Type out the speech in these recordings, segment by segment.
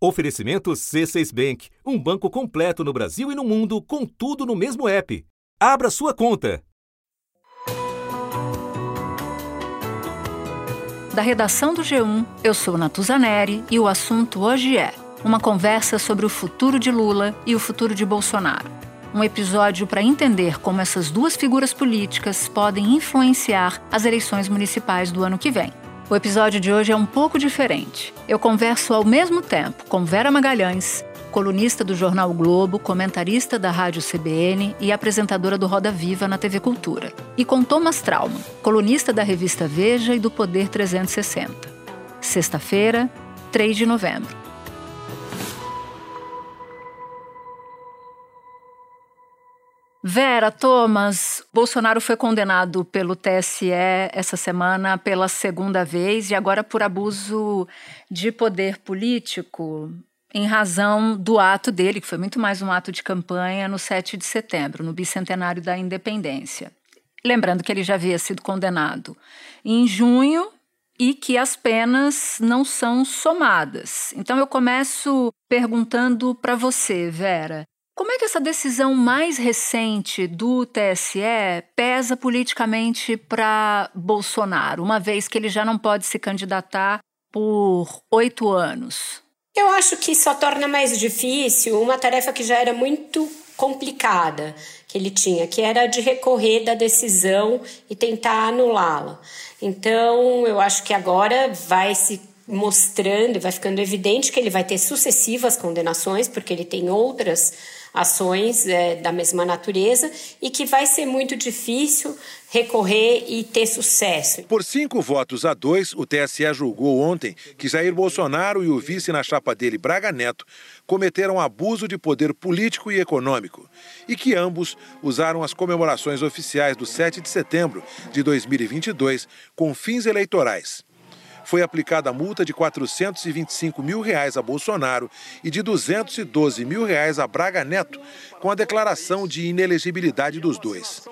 Oferecimento C6 Bank, um banco completo no Brasil e no mundo, com tudo no mesmo app. Abra sua conta. Da redação do G1, eu sou Natuzaneri e o assunto hoje é uma conversa sobre o futuro de Lula e o futuro de Bolsonaro. Um episódio para entender como essas duas figuras políticas podem influenciar as eleições municipais do ano que vem. O episódio de hoje é um pouco diferente. Eu converso ao mesmo tempo com Vera Magalhães, colunista do jornal Globo, comentarista da Rádio CBN e apresentadora do Roda Viva na TV Cultura, e com Thomas Trauma, colunista da revista Veja e do Poder 360. Sexta-feira, 3 de novembro. Vera, Thomas, Bolsonaro foi condenado pelo TSE essa semana pela segunda vez e agora por abuso de poder político em razão do ato dele, que foi muito mais um ato de campanha, no 7 de setembro, no bicentenário da independência. Lembrando que ele já havia sido condenado em junho e que as penas não são somadas. Então eu começo perguntando para você, Vera, como é que essa decisão mais recente do TSE pesa politicamente para Bolsonaro, uma vez que ele já não pode se candidatar por oito anos? Eu acho que só torna mais difícil uma tarefa que já era muito complicada que ele tinha, que era de recorrer da decisão e tentar anulá-la. Então, eu acho que agora vai se mostrando, vai ficando evidente que ele vai ter sucessivas condenações, porque ele tem outras ações é, da mesma natureza e que vai ser muito difícil recorrer e ter sucesso. Por cinco votos a dois, o TSE julgou ontem que Jair Bolsonaro e o vice na chapa dele, Braga Neto, cometeram abuso de poder político e econômico e que ambos usaram as comemorações oficiais do 7 de setembro de 2022 com fins eleitorais foi aplicada a multa de 425 mil reais a Bolsonaro e de 212 mil reais a Braga Neto, com a declaração de inelegibilidade dos dois.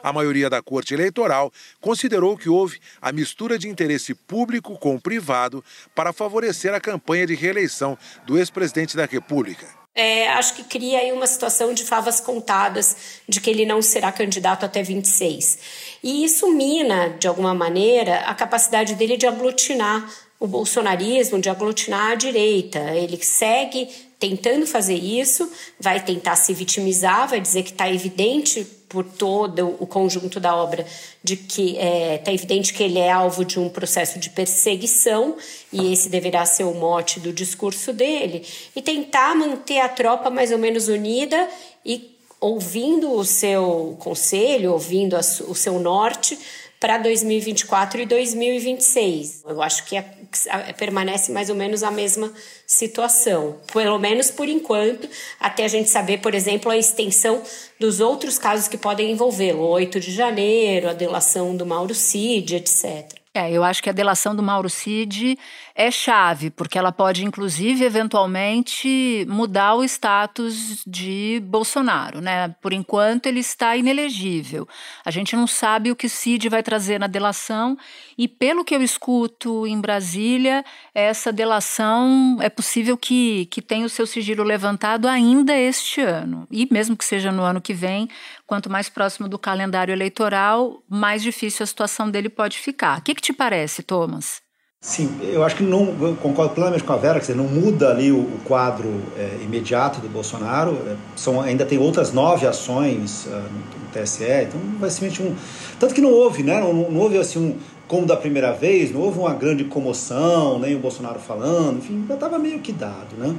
A maioria da Corte Eleitoral considerou que houve a mistura de interesse público com privado para favorecer a campanha de reeleição do ex-presidente da República é, acho que cria aí uma situação de favas contadas de que ele não será candidato até 26. E isso mina, de alguma maneira, a capacidade dele de aglutinar o bolsonarismo, de aglutinar a direita. Ele segue tentando fazer isso, vai tentar se vitimizar, vai dizer que está evidente por todo o conjunto da obra de que está é, tá evidente que ele é alvo de um processo de perseguição e esse deverá ser o mote do discurso dele. E tentar manter a tropa mais ou menos unida e ouvindo o seu conselho, ouvindo a, o seu norte para 2024 e 2026. Eu acho que é, é, permanece mais ou menos a mesma situação, pelo menos por enquanto, até a gente saber, por exemplo, a extensão dos outros casos que podem envolvê-lo, 8 de janeiro, a delação do Mauro Cid, etc. É, eu acho que a delação do Mauro Cid é chave, porque ela pode, inclusive, eventualmente mudar o status de Bolsonaro, né? Por enquanto, ele está inelegível. A gente não sabe o que Cid vai trazer na delação, e pelo que eu escuto em Brasília, essa delação é possível que, que tenha o seu sigilo levantado ainda este ano. E mesmo que seja no ano que vem, quanto mais próximo do calendário eleitoral, mais difícil a situação dele pode ficar. O que, que te parece, Thomas? Sim, eu acho que não concordo plenamente com a Vera, quer dizer, não muda ali o, o quadro é, imediato do Bolsonaro. É, são, ainda tem outras nove ações uh, no, TSE, então vai um. Tanto que não houve, né? Não, não, houve assim um. Como da primeira vez, não houve uma grande comoção, nem o Bolsonaro falando, enfim, já estava meio que dado, né?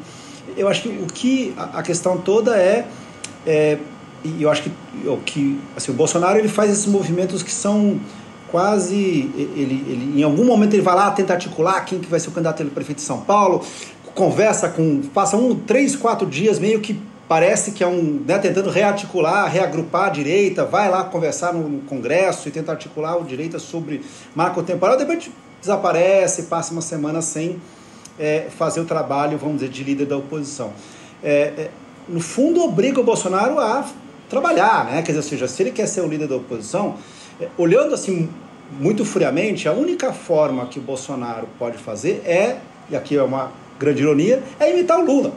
Eu acho que o que a, a questão toda é, é e eu acho que o que assim, o Bolsonaro ele faz esses movimentos que são quase ele, ele em algum momento ele vai lá tenta articular quem que vai ser o candidato a prefeito de São Paulo conversa com passa um três quatro dias meio que parece que é um né, tentando rearticular reagrupar a direita vai lá conversar no, no Congresso e tentar articular o direita sobre marco temporal depois desaparece passa uma semana sem é, fazer o trabalho vamos dizer de líder da oposição é, é, no fundo obriga o Bolsonaro a trabalhar, né? Quer dizer, ou seja, se ele quer ser o líder da oposição, olhando assim muito friamente, a única forma que o Bolsonaro pode fazer é, e aqui é uma grande ironia, é imitar o Lula.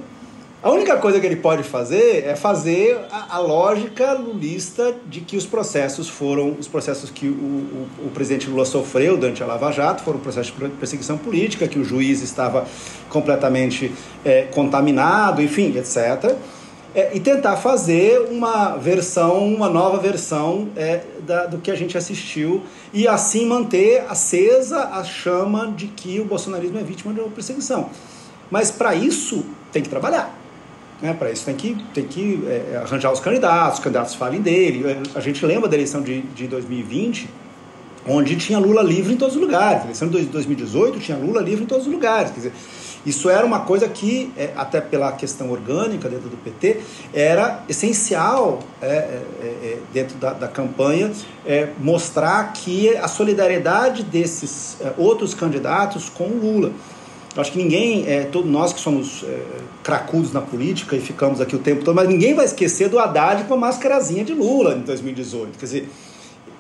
A única coisa que ele pode fazer é fazer a, a lógica lulista de que os processos foram os processos que o, o, o, presidente Lula sofreu durante a Lava Jato foram processos de perseguição política, que o juiz estava completamente é, contaminado, enfim, etc. É, e tentar fazer uma versão, uma nova versão é, da, do que a gente assistiu e assim manter acesa a chama de que o bolsonarismo é vítima de uma perseguição. Mas para isso tem que trabalhar. Né? Para isso tem que, tem que é, arranjar os candidatos, os candidatos falem dele. A gente lembra da eleição de, de 2020, onde tinha Lula livre em todos os lugares. Eleição de 2018 tinha Lula livre em todos os lugares. Quer dizer, isso era uma coisa que, é, até pela questão orgânica dentro do PT, era essencial é, é, é, dentro da, da campanha é, mostrar que a solidariedade desses é, outros candidatos com o Lula. Eu acho que ninguém, é, todos nós que somos é, cracudos na política e ficamos aqui o tempo todo, mas ninguém vai esquecer do Haddad com a mascarazinha de Lula em 2018. Quer dizer,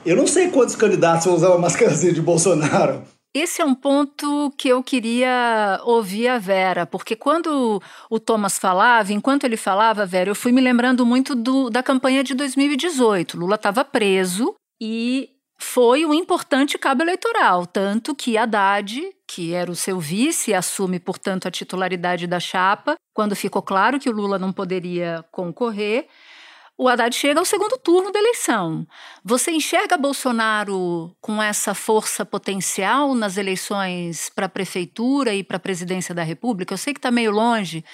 eu não sei quantos candidatos vão usar uma mascarazinha de Bolsonaro. Esse é um ponto que eu queria ouvir a Vera, porque quando o Thomas falava, enquanto ele falava, Vera, eu fui me lembrando muito do, da campanha de 2018. Lula estava preso e foi um importante cabo eleitoral, tanto que Haddad, que era o seu vice, assume, portanto, a titularidade da chapa, quando ficou claro que o Lula não poderia concorrer. O Haddad chega ao segundo turno da eleição. Você enxerga Bolsonaro com essa força potencial nas eleições para a prefeitura e para a presidência da República? Eu sei que está meio longe,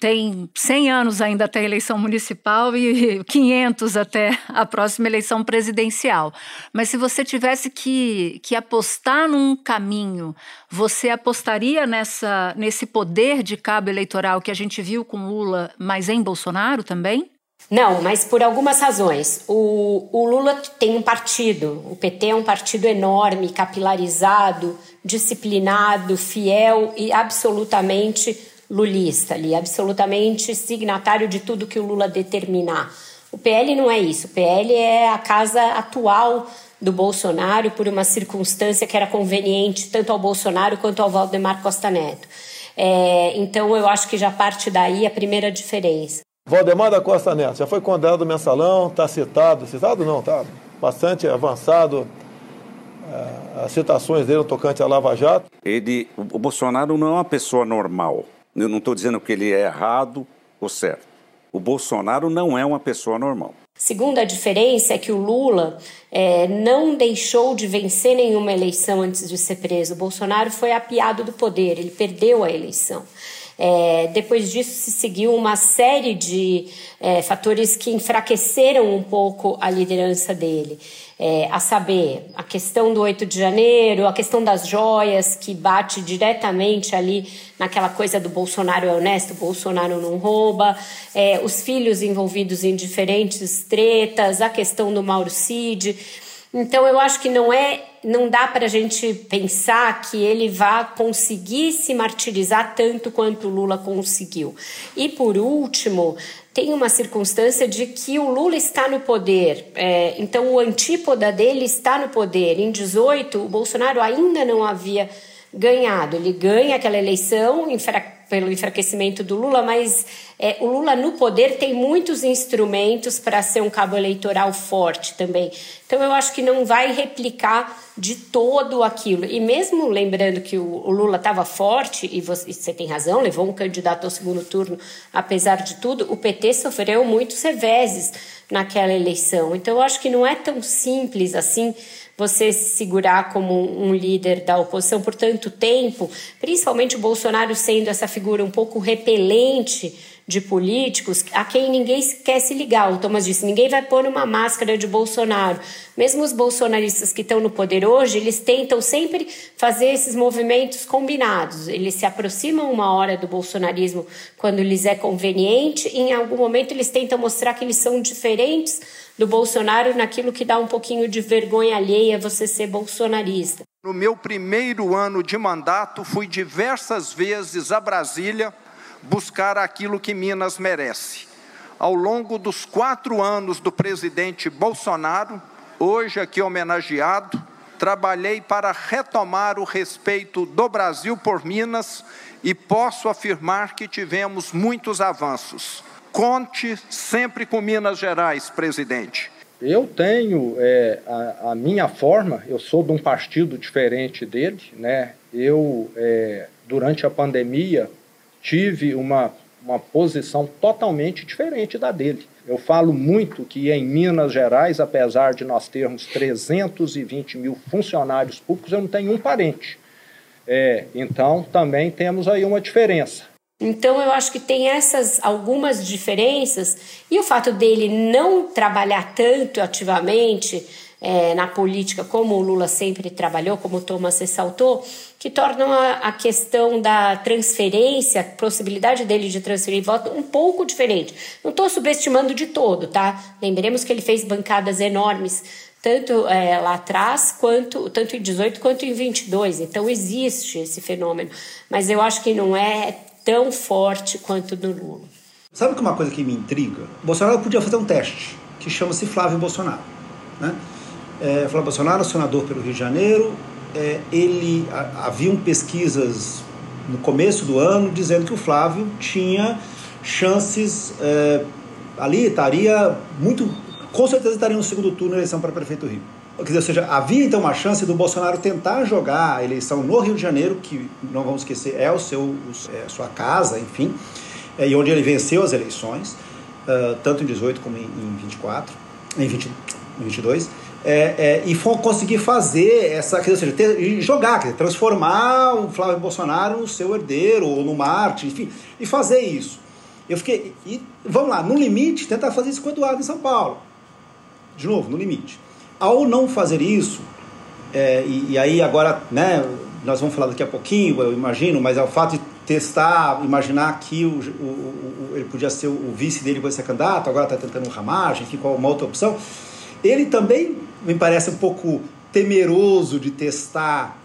tem 100 anos ainda até a eleição municipal e 500 até a próxima eleição presidencial. Mas se você tivesse que, que apostar num caminho, você apostaria nessa, nesse poder de cabo eleitoral que a gente viu com Lula, mas em Bolsonaro também? Não, mas por algumas razões. O, o Lula tem um partido, o PT é um partido enorme, capilarizado, disciplinado, fiel e absolutamente lulista ali, absolutamente signatário de tudo que o Lula determinar. O PL não é isso. O PL é a casa atual do Bolsonaro por uma circunstância que era conveniente tanto ao Bolsonaro quanto ao Valdemar Costa Neto. É, então eu acho que já parte daí a primeira diferença. Valdemar da Costa Neto já foi condenado no mensalão, está citado, citado não, está bastante avançado é, as citações dele no tocante à Lava Jato. Ele, o Bolsonaro não é uma pessoa normal. Eu não estou dizendo que ele é errado ou certo. O Bolsonaro não é uma pessoa normal. Segunda diferença é que o Lula é, não deixou de vencer nenhuma eleição antes de ser preso. O Bolsonaro foi apiado do poder, ele perdeu a eleição. É, depois disso, se seguiu uma série de é, fatores que enfraqueceram um pouco a liderança dele. É, a saber, a questão do 8 de janeiro, a questão das joias, que bate diretamente ali naquela coisa do Bolsonaro é honesto, Bolsonaro não rouba, é, os filhos envolvidos em diferentes tretas, a questão do Mauro Cid. Então eu acho que não é, não dá para a gente pensar que ele vá conseguir se martirizar tanto quanto Lula conseguiu. E por último, tem uma circunstância de que o Lula está no poder, é, então o antípoda dele está no poder. Em 18, o Bolsonaro ainda não havia ganhado. Ele ganha aquela eleição pelo enfraquecimento do Lula, mas é, o Lula no poder tem muitos instrumentos para ser um cabo eleitoral forte também. Então eu acho que não vai replicar de todo aquilo. E mesmo lembrando que o, o Lula estava forte, e você, e você, tem razão, levou um candidato ao segundo turno, apesar de tudo, o PT sofreu muitos reveses naquela eleição. Então eu acho que não é tão simples assim você se segurar como um líder da oposição por tanto tempo, principalmente o Bolsonaro sendo essa figura um pouco repelente de políticos a quem ninguém quer se ligar. O Thomas disse: ninguém vai pôr uma máscara de Bolsonaro. Mesmo os bolsonaristas que estão no poder hoje, eles tentam sempre fazer esses movimentos combinados. Eles se aproximam uma hora do bolsonarismo quando lhes é conveniente, e em algum momento eles tentam mostrar que eles são diferentes do Bolsonaro naquilo que dá um pouquinho de vergonha alheia você ser bolsonarista. No meu primeiro ano de mandato, fui diversas vezes a Brasília buscar aquilo que Minas merece. Ao longo dos quatro anos do presidente Bolsonaro, hoje aqui homenageado, trabalhei para retomar o respeito do Brasil por Minas e posso afirmar que tivemos muitos avanços. Conte sempre com Minas Gerais, presidente. Eu tenho é, a, a, minha forma, eu sou de um partido diferente dele, né? Eu, é, durante a pandemia, tive uma, uma posição totalmente diferente da dele. Eu falo muito que em Minas Gerais, apesar de nós termos 320 mil funcionários públicos, eu não tenho um parente. É, então, também temos aí uma diferença. Então, eu acho que tem essas algumas diferenças e o fato dele não trabalhar tanto ativamente é, na política como o Lula sempre trabalhou, como o Thomas ressaltou, que tornam a, questão da transferência, a possibilidade dele de transferir voto um pouco diferente. Não estou subestimando de todo, tá? Lembremos que ele fez bancadas enormes tanto é, lá atrás, quanto tanto em 18 quanto em 22. Então existe esse fenômeno, mas eu acho que não é tão forte quanto no Lula. Sabe que uma coisa que me intriga? O Bolsonaro podia fazer um teste que chama-se Flávio Bolsonaro. Né? É, Flávio Bolsonaro, senador pelo Rio de Janeiro, é, ele a, haviam pesquisas no começo do ano dizendo que o Flávio tinha chances é, ali estaria muito com certeza estaria no segundo turno na eleição para prefeito do Rio. Quer dizer, ou seja, havia então uma chance do Bolsonaro tentar jogar a eleição no Rio de Janeiro, que não vamos esquecer é o seu é sua casa, enfim, é, e onde ele venceu as eleições, uh, tanto em 18 como em, em 24, em, 20, em 22 é, é, e for, conseguir fazer essa, quer dizer, ter, jogar, dizer, transformar o Flávio Bolsonaro no seu herdeiro ou no Marte, enfim, e fazer isso. Eu fiquei, e, vamos lá, no limite, tentar fazer isso com o Eduardo em São Paulo. De novo, no limite. Ao não fazer isso, é, e, e, aí agora, né, nós vamos falar daqui a pouquinho, eu imagino, mas é o fato de testar, imaginar que o, o, o ele podia ser o vice dele vai ser candidato, agora está tentando um ramagem, enfim, qual uma outra opção. Ele também me parece um pouco temeroso de testar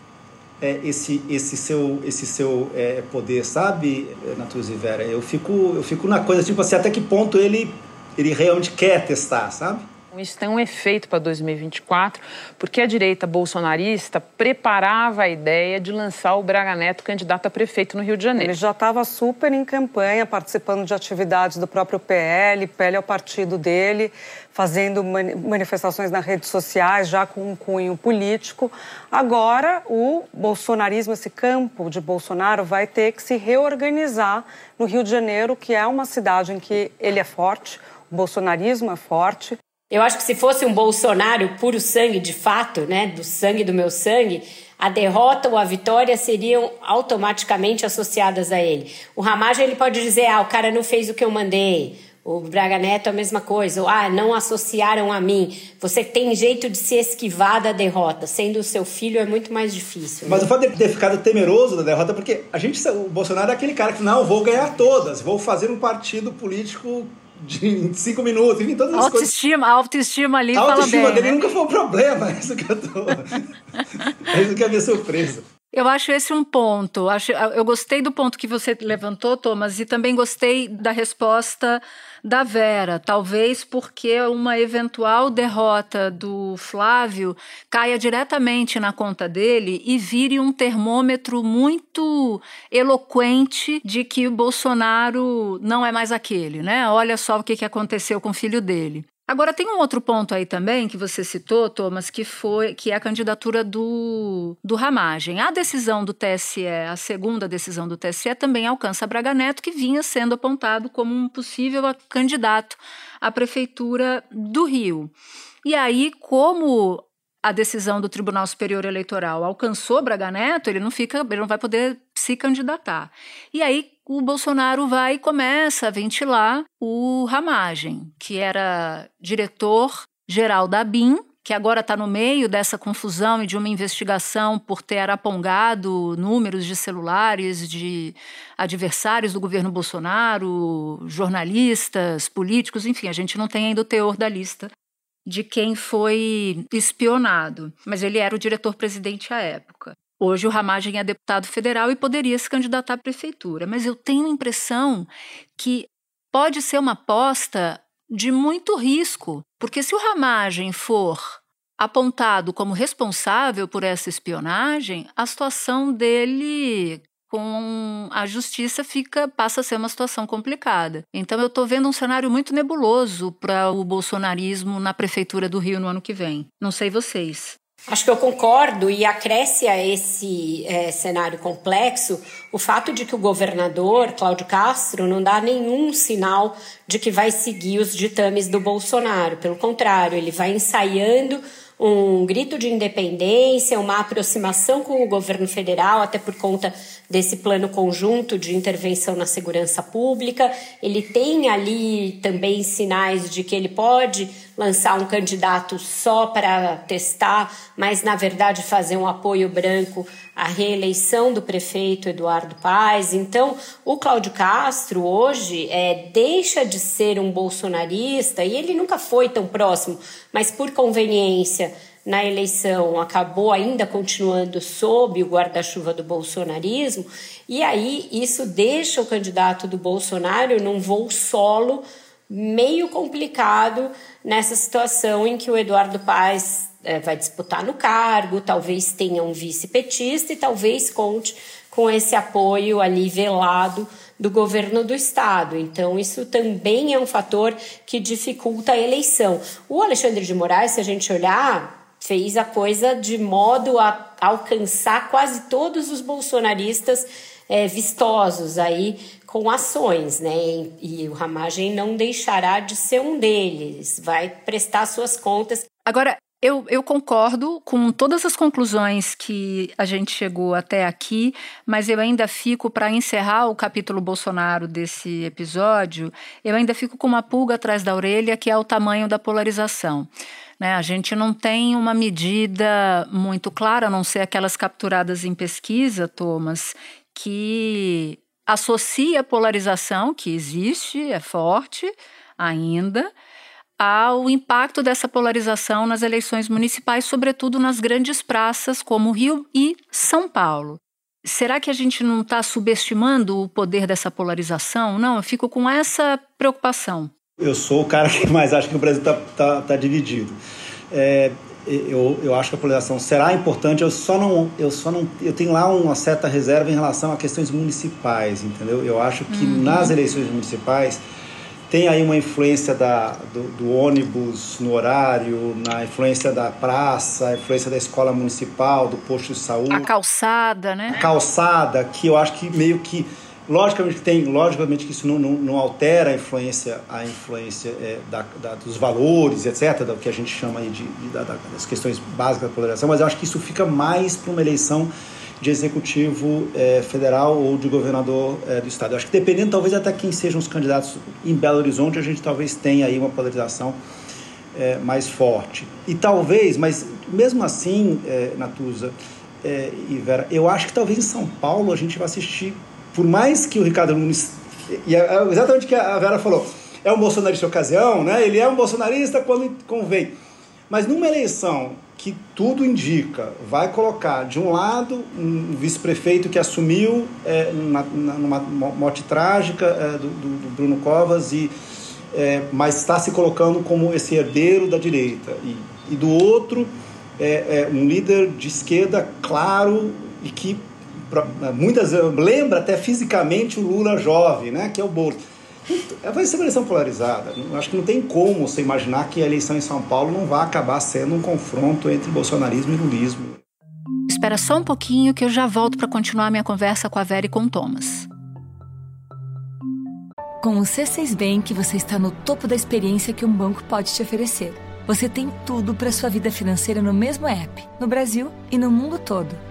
é, esse, esse seu, esse seu é, poder, sabe, Natuzzi Vera? Eu fico, eu fico na coisa, tipo assim, até que ponto ele, ele realmente quer testar, sabe? Isso tem um efeito para 2024, porque a direita bolsonarista preparava a ideia de lançar o Braga Neto candidato a prefeito no Rio de Janeiro. Ele já estava super em campanha, participando de atividades do próprio PL, PL é o partido dele, fazendo manifestações nas redes sociais, já com um cunho político. Agora, o bolsonarismo, esse campo de Bolsonaro, vai ter que se reorganizar no Rio de Janeiro, que é uma cidade em que ele é forte, o bolsonarismo é forte. Eu acho que se fosse um Bolsonaro puro sangue de fato, né, do sangue do meu sangue, a derrota ou a vitória seriam automaticamente associadas a ele. O Ramagem ele pode dizer, ah, o cara não fez o que eu mandei. O Braga Neto a mesma coisa. Ou, ah, não associaram a mim. Você tem jeito de se esquivar da derrota. Sendo o seu filho é muito mais difícil. Mas né? o fato de ter ficado temeroso da derrota, porque a gente, o Bolsonaro é aquele cara que não, vou ganhar todas, vou fazer um partido político de cinco minutos, enfim, todas as autoestima, coisas. A autoestima ali a autoestima fala bem, dele né? nunca foi um problema, é isso que eu tô... é isso que é a minha surpresa. Eu acho esse um ponto. Eu gostei do ponto que você levantou, Thomas, e também gostei da resposta da Vera. Talvez porque uma eventual derrota do Flávio caia diretamente na conta dele e vire um termômetro muito eloquente de que o Bolsonaro não é mais aquele, né? Olha só o que aconteceu com o filho dele. Agora tem um outro ponto aí também que você citou, Thomas, que foi que é a candidatura do, do Ramagem. A decisão do TSE, a segunda decisão do TSE, também alcança Braga Neto, que vinha sendo apontado como um possível candidato à prefeitura do Rio. E aí, como a decisão do Tribunal Superior Eleitoral alcançou Braga Neto, ele não fica, ele não vai poder se candidatar. E aí o Bolsonaro vai e começa a ventilar o Ramagem, que era diretor geral da BIM, que agora está no meio dessa confusão e de uma investigação por ter arapongado números de celulares de adversários do governo Bolsonaro, jornalistas, políticos, enfim, a gente não tem ainda o teor da lista de quem foi espionado, mas ele era o diretor-presidente à época. Hoje o Ramagem é deputado federal e poderia se candidatar à prefeitura, mas eu tenho a impressão que pode ser uma aposta de muito risco, porque se o Ramagem for apontado como responsável por essa espionagem, a situação dele com a justiça fica passa a ser uma situação complicada. Então eu estou vendo um cenário muito nebuloso para o bolsonarismo na prefeitura do Rio no ano que vem. Não sei vocês. Acho que eu concordo e acresce a esse é, cenário complexo o fato de que o governador Cláudio Castro não dá nenhum sinal de que vai seguir os ditames do Bolsonaro. Pelo contrário, ele vai ensaiando um grito de independência, uma aproximação com o governo federal, até por conta desse plano conjunto de intervenção na segurança pública. Ele tem ali também sinais de que ele pode lançar um candidato só para testar, mas na verdade fazer um apoio branco à reeleição do prefeito Eduardo Paes. Então, o Cláudio Castro hoje é, deixa de ser um bolsonarista e ele nunca foi tão próximo, mas por conveniência na eleição acabou ainda continuando sob o guarda-chuva do bolsonarismo, e aí isso deixa o candidato do Bolsonaro num voo solo meio complicado nessa situação em que o Eduardo Paes é, vai disputar no cargo, talvez tenha um vice-petista e talvez conte com esse apoio ali velado do governo do estado. Então, isso também é um fator que dificulta a eleição. O Alexandre de Moraes, se a gente olhar, fez a coisa de modo a alcançar quase todos os bolsonaristas é, vistosos aí com ações, né? E o Ramagem não deixará de ser um deles, vai prestar suas contas. Agora, eu, eu, concordo com todas as conclusões que a gente chegou até aqui, mas eu ainda fico, para encerrar o capítulo Bolsonaro desse episódio, eu ainda fico com uma pulga atrás da orelha, que é o tamanho da polarização. Né? A gente não tem uma medida muito clara, a não ser aquelas capturadas em pesquisa, Thomas, que associa a polarização, que existe, é forte ainda, ao impacto dessa polarização nas eleições municipais, sobretudo nas grandes praças como Rio e São Paulo. Será que a gente não está subestimando o poder dessa polarização? Não, eu fico com essa preocupação. Eu sou o cara que mais acha que o Brasil está tá, tá dividido. É, eu, eu acho que a polarização será importante, eu só não eu só não eu tenho lá uma certa reserva em relação a questões municipais, entendeu? Eu acho que uhum. nas eleições municipais tem aí uma influência da, do, do, ônibus no horário, na influência da praça, a influência da escola municipal, do posto de saúde. A calçada, né? A calçada, que eu acho que meio que Logicamente que tem, logicamente que isso não, não, não altera a influência, a influência é, da, da, dos valores, etc., do que a gente chama aí de, de da, das questões básicas da polarização, mas eu acho que isso fica mais para uma eleição de executivo é, federal ou de governador é, do estado. Eu acho que dependendo, talvez até quem sejam os candidatos em Belo Horizonte, a gente talvez tenha aí uma polarização é, mais forte. E talvez, mas mesmo assim, Natuza e Vera, eu acho que talvez em São Paulo a gente vai assistir por mais que o Ricardo Nunes. E é exatamente o que a Vera falou. É um bolsonarista de ocasião, né? ele é um bolsonarista quando convém. Mas numa eleição que tudo indica, vai colocar de um lado um vice-prefeito que assumiu é, numa morte trágica é, do, do, Bruno Covas, e, é, mas está se colocando como esse herdeiro da direita. E, e do outro, é, é um líder de esquerda claro e que muitas lembra até fisicamente o Lula jovem, né, que é o Bolsonaro. Então, vai ser uma eleição polarizada. Acho que não tem como você imaginar que a eleição em São Paulo não vai acabar sendo um confronto entre bolsonarismo e lulismo. Espera só um pouquinho que eu já volto para continuar minha conversa com a Vera e com o Thomas. Com o C6 Bank, você está no topo da experiência que um banco pode te oferecer. Você tem tudo para sua vida financeira no mesmo app, no Brasil e no mundo todo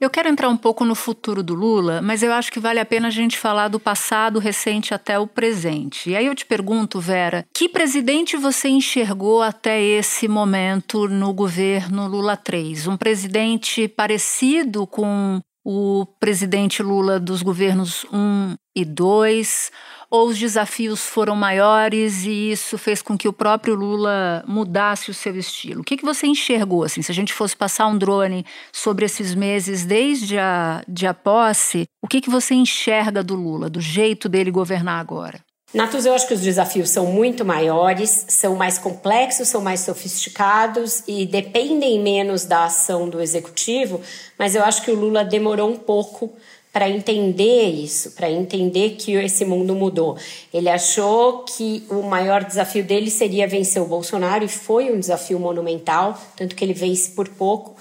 Eu quero entrar um pouco no futuro do Lula, mas eu acho que vale a pena a gente falar do passado recente até o presente. E aí eu te pergunto, Vera, que presidente você enxergou até esse momento no governo Lula 3? Um presidente parecido com o presidente Lula dos governos 1 e 2, ou os desafios foram maiores e isso fez com que o próprio Lula mudasse o seu estilo? O que, que você enxergou? Assim, se a gente fosse passar um drone sobre esses meses desde a, de a posse, o que, que você enxerga do Lula, do jeito dele governar agora? Natus, eu acho que os desafios são muito maiores, são mais complexos, são mais sofisticados e dependem menos da ação do executivo, mas eu acho que o Lula demorou um pouco para entender isso, para entender que esse mundo mudou. Ele achou que o maior desafio dele seria vencer o Bolsonaro e foi um desafio monumental, tanto que ele vence por pouco.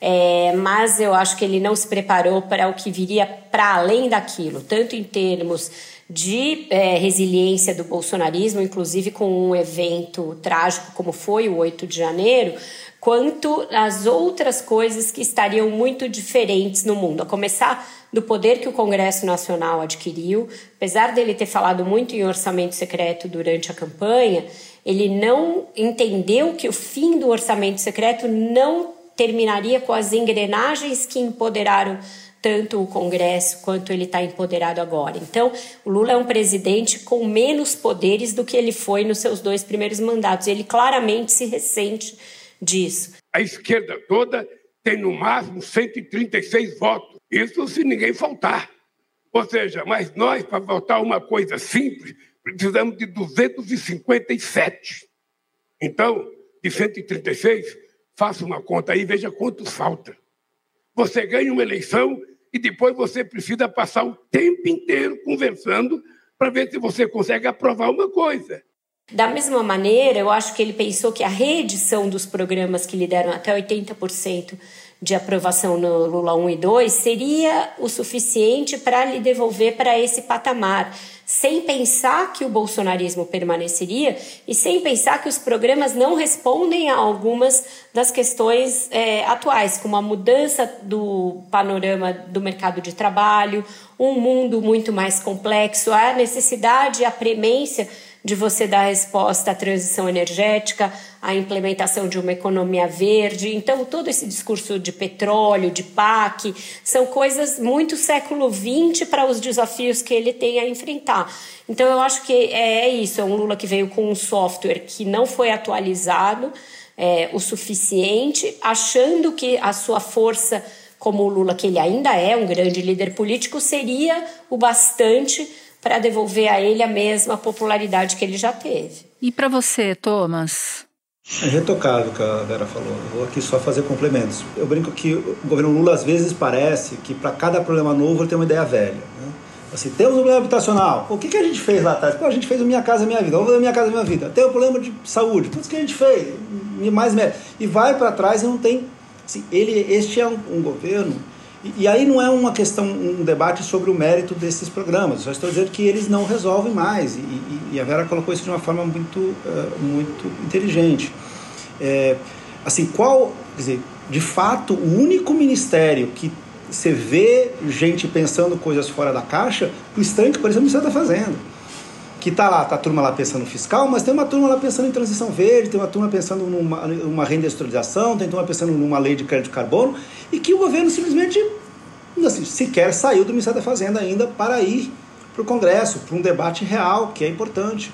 É, mas eu acho que ele não se preparou para o que viria para além daquilo, tanto em termos de é, resiliência do bolsonarismo, inclusive com um evento trágico como foi o 8 de janeiro, quanto as outras coisas que estariam muito diferentes no mundo, a começar do poder que o Congresso Nacional adquiriu. Apesar dele ter falado muito em orçamento secreto durante a campanha, ele não entendeu que o fim do orçamento secreto não terminaria com as engrenagens que empoderaram tanto o Congresso quanto ele está empoderado agora. Então, o Lula é um presidente com menos poderes do que ele foi nos seus dois primeiros mandatos. Ele claramente se ressente disso. A esquerda toda tem no máximo 136 votos. Isso se ninguém faltar. Ou seja, mas nós, para votar uma coisa simples, precisamos de 257. Então, de 136, faça uma conta aí, veja quantos falta. Você ganha uma eleição e depois você precisa passar o tempo inteiro conversando para ver se você consegue aprovar uma coisa. Da mesma maneira, eu acho que ele pensou que a reedição dos programas que lhe deram até 80% de aprovação no Lula 1 e 2 seria o suficiente para lhe devolver para esse patamar, sem pensar que o bolsonarismo permaneceria e sem pensar que os programas não respondem a algumas das questões é, atuais, como a mudança do panorama do mercado de trabalho, um mundo muito mais complexo, a necessidade, a premência de você dar resposta à transição energética, à implementação de uma economia verde. Então, todo esse discurso de petróleo, de PAC, são coisas muito século XX para os desafios que ele tem a enfrentar. Então, eu acho que é isso: é um Lula que veio com um software que não foi atualizado é, o suficiente, achando que a sua força como o Lula, que ele ainda é um grande líder político, seria o bastante para devolver a ele a mesma popularidade que ele já teve. E para você, Thomas? É retocável o que a Vera falou. Eu vou aqui só fazer complementos. Eu brinco que o governo Lula às vezes parece que para cada problema novo ele tem uma ideia velha. Né? Assim, temos um problema habitacional. O que, que a gente fez lá atrás? Pô, a gente fez o Minha Casa Minha Vida. Vamos fazer Minha Casa Minha Vida. Tem o problema de saúde. Tudo que a gente fez. Mais E vai para trás e não tem... Assim, ele, este é um, um governo e, aí não é uma questão, um debate sobre o mérito desses programas, só estou dizendo que eles não resolvem mais, e, e a Vera colocou isso de uma forma muito, uh, muito inteligente. É, assim, qual, dizer, de fato, o único ministério que você vê gente pensando coisas fora da caixa, o que, por exemplo, você está fazendo que tá lá, tá a turma lá pensando fiscal, mas tem uma turma lá pensando em transição verde, tem uma turma pensando numa uma reindustrialização, tem uma turma pensando numa lei de crédito de carbono, e que o governo simplesmente assim, sequer saiu do Ministério da Fazenda ainda para ir para o Congresso, para um debate real, que é importante.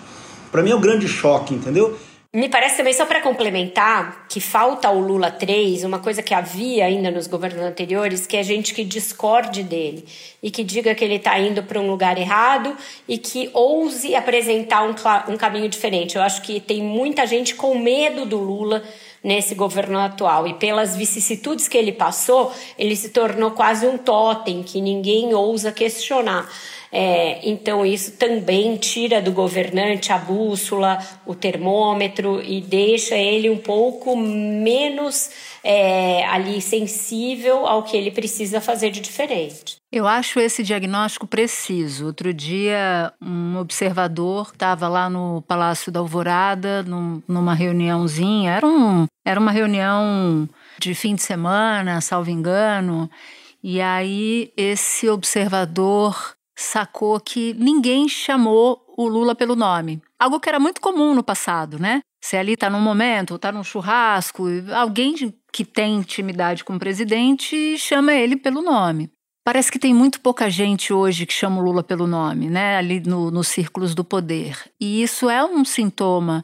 Para mim é um grande choque, entendeu? Me parece também, só para complementar, que falta ao Lula 3 uma coisa que havia ainda nos governos anteriores, que é gente que discorde dele e que diga que ele está indo para um lugar errado e que ouse apresentar um, um caminho diferente. Eu acho que tem muita gente com medo do Lula nesse governo atual. E pelas vicissitudes que ele passou, ele se tornou quase um totem que ninguém ousa questionar. É, então, isso também tira do governante a bússola, o termômetro e deixa ele um pouco menos é, ali sensível ao que ele precisa fazer de diferente. Eu acho esse diagnóstico preciso. Outro dia, um observador estava lá no Palácio da Alvorada, num, numa reuniãozinha. Era, um, era uma reunião de fim de semana, salvo engano. E aí, esse observador sacou que ninguém chamou o Lula pelo nome. Algo que era muito comum no passado, né? Você ali está num momento, está num churrasco, alguém que tem intimidade com o presidente chama ele pelo nome. Parece que tem muito pouca gente hoje que chama o Lula pelo nome, né? Ali no, nos círculos do poder. E isso é um sintoma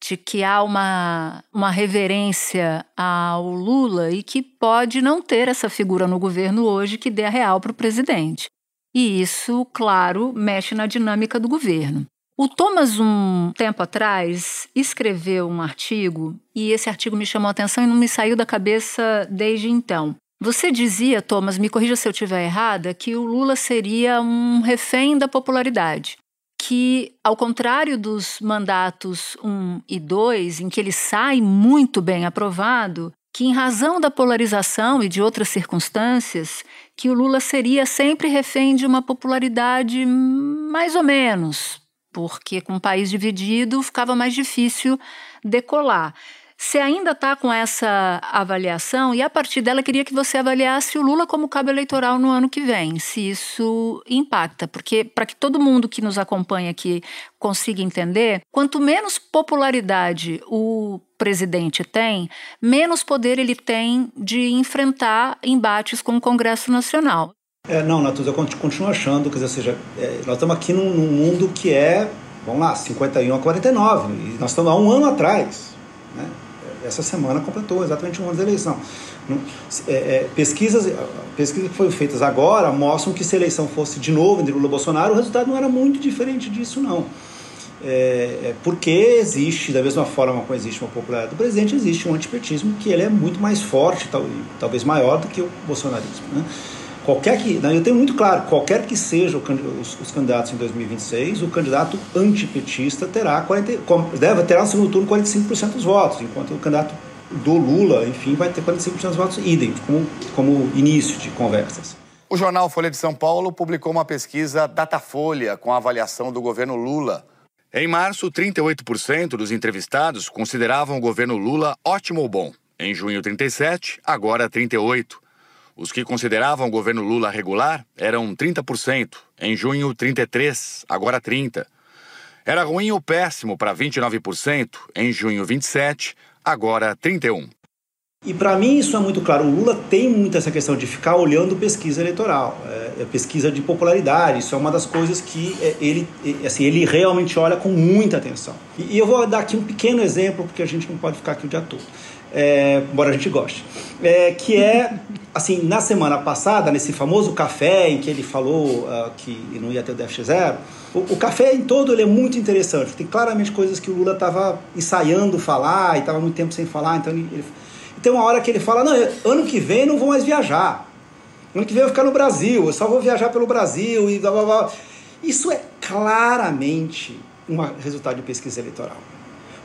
de que há uma, uma reverência ao Lula e que pode não ter essa figura no governo hoje que dê a real para o presidente. E isso, claro, mexe na dinâmica do governo. O Thomas, um tempo atrás, escreveu um artigo e esse artigo me chamou a atenção e não me saiu da cabeça desde então. Você dizia, Thomas, me corrija se eu estiver errada, que o Lula seria um refém da popularidade. Que, ao contrário dos mandatos 1 e 2, em que ele sai muito bem aprovado, que, em razão da polarização e de outras circunstâncias, que o Lula seria sempre refém de uma popularidade mais ou menos, porque com o país dividido ficava mais difícil decolar. Você ainda está com essa avaliação e a partir dela queria que você avaliasse o Lula como cabo eleitoral no ano que vem, se isso impacta, porque para que todo mundo que nos acompanha aqui consiga entender, quanto menos popularidade o presidente tem, menos poder ele tem de enfrentar embates com o Congresso Nacional. É, não, Natuza, eu continuo achando, quer dizer, seja, é, nós estamos aqui num, num mundo que é, vamos lá, 51 a 49, e nós estamos há um ano atrás. Né? Essa semana completou exatamente um ano da eleição. É, é, pesquisas, pesquisas que foram feitas agora mostram que se a eleição fosse de novo entre Lula e Bolsonaro, o resultado não era muito diferente disso, não. É, é porque existe, da mesma forma como existe uma popularidade do presidente, existe um antipetismo que ele é muito mais forte, tal, talvez maior do que o bolsonarismo. Né? Qualquer que, eu tenho muito claro, qualquer que sejam os, os, candidatos em 2026, o candidato antipetista terá 40, deve terá no segundo turno 45% dos votos, enquanto o candidato do Lula, enfim, vai ter 45% dos votos idem, como, como início de conversas. O jornal Folha de São Paulo publicou uma pesquisa Datafolha com a avaliação do governo Lula. Em março, 38% dos entrevistados consideravam o governo Lula ótimo ou bom. Em junho, 37%, agora 38%. Os que consideravam o governo Lula regular eram 30%, em junho 33%, agora 30%. Era ruim ou péssimo para 29%, em junho 27%, agora 31%. E para mim isso é muito claro. O Lula tem muito essa questão de ficar olhando pesquisa eleitoral, é, é pesquisa de popularidade. Isso é uma das coisas que é, ele, é, assim, ele realmente olha com muita atenção. E, e eu vou dar aqui um pequeno exemplo, porque a gente não pode ficar aqui o dia todo é, embora a gente goste, é, que é, assim, na semana passada, nesse famoso café em que ele falou uh, que não ia ter o déficit zero, o, o, café em todo ele é muito interessante, tem claramente coisas que o Lula estava ensaiando falar e estava muito tempo sem falar, então ele, ele, tem uma hora que ele fala, não, ano que vem não vou mais viajar, ano que vem eu vou ficar no Brasil, eu só vou viajar pelo Brasil e blá blá blá. Isso é claramente um resultado de pesquisa eleitoral.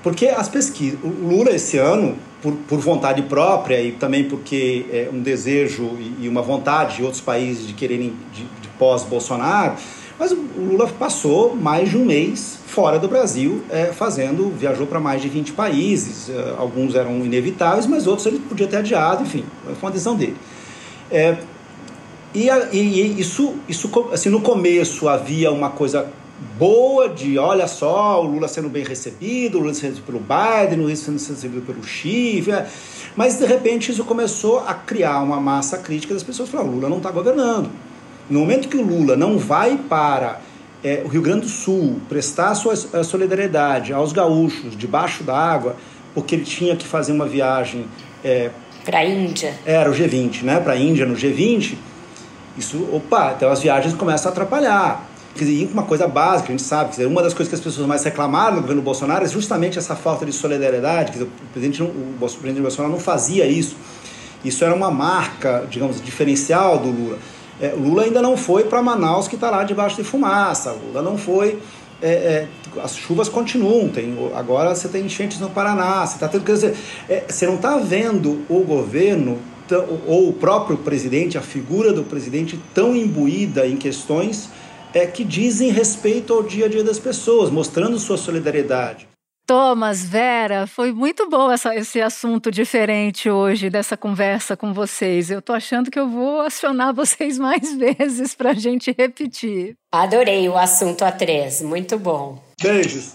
Porque as pesquisas, o Lula esse ano, por, por vontade própria e também porque é um desejo e, e uma vontade de outros países de quererem de, de pós-Bolsonaro, mas o Lula passou mais de um mês fora do Brasil, é, fazendo, viajou para mais de 20 países, é, alguns eram inevitáveis, mas outros ele podia ter adiado, enfim, foi uma decisão dele. É, e, e, isso, isso assim, no começo havia uma coisa boa de, olha só, o Lula sendo bem recebido, o Lula sendo recebido pelo Biden, o Lula sendo recebido pelo Chifre, é. mas de repente isso começou a criar uma massa crítica das pessoas falando, o Lula não está governando. No momento que o Lula não vai para é, o Rio Grande do Sul prestar sua solidariedade aos gaúchos debaixo da água, porque ele tinha que fazer uma viagem... É, para a Índia. Era o G20, né? Para a Índia no G20. Isso, opa, então as viagens começam a atrapalhar. Quer dizer, uma coisa básica, a gente sabe, dizer, uma das coisas que as pessoas mais reclamaram no governo Bolsonaro é justamente essa falta de solidariedade. Dizer, o, presidente, o presidente Bolsonaro não fazia isso. Isso era uma marca, digamos, diferencial do Lula. É, Lula ainda não foi para Manaus, que está lá debaixo de fumaça. Lula não foi. É, é, as chuvas continuam. Tem, agora você tem enchentes no Paraná. Você, tá tendo, quer dizer, é, você não está vendo o governo ou o próprio presidente, a figura do presidente, tão imbuída em questões é, que dizem respeito ao dia a dia das pessoas, mostrando sua solidariedade. Thomas, Vera, foi muito bom essa, esse assunto diferente hoje dessa conversa com vocês. Eu tô achando que eu vou acionar vocês mais vezes para a gente repetir. Adorei o assunto a três, muito bom. Beijos.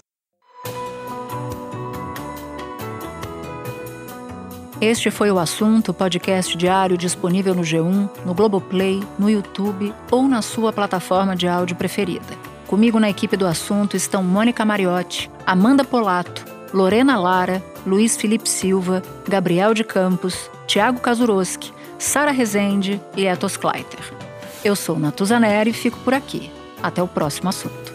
Este foi o assunto, podcast diário disponível no G1, no Globoplay, no YouTube ou na sua plataforma de áudio preferida. Comigo na equipe do assunto estão Mônica Mariotti, Amanda Polato, Lorena Lara, Luiz Felipe Silva, Gabriel de Campos, Tiago Kazuroski, Sara Rezende e Etos Kleiter. Eu sou Natuzaneri e fico por aqui. Até o próximo assunto.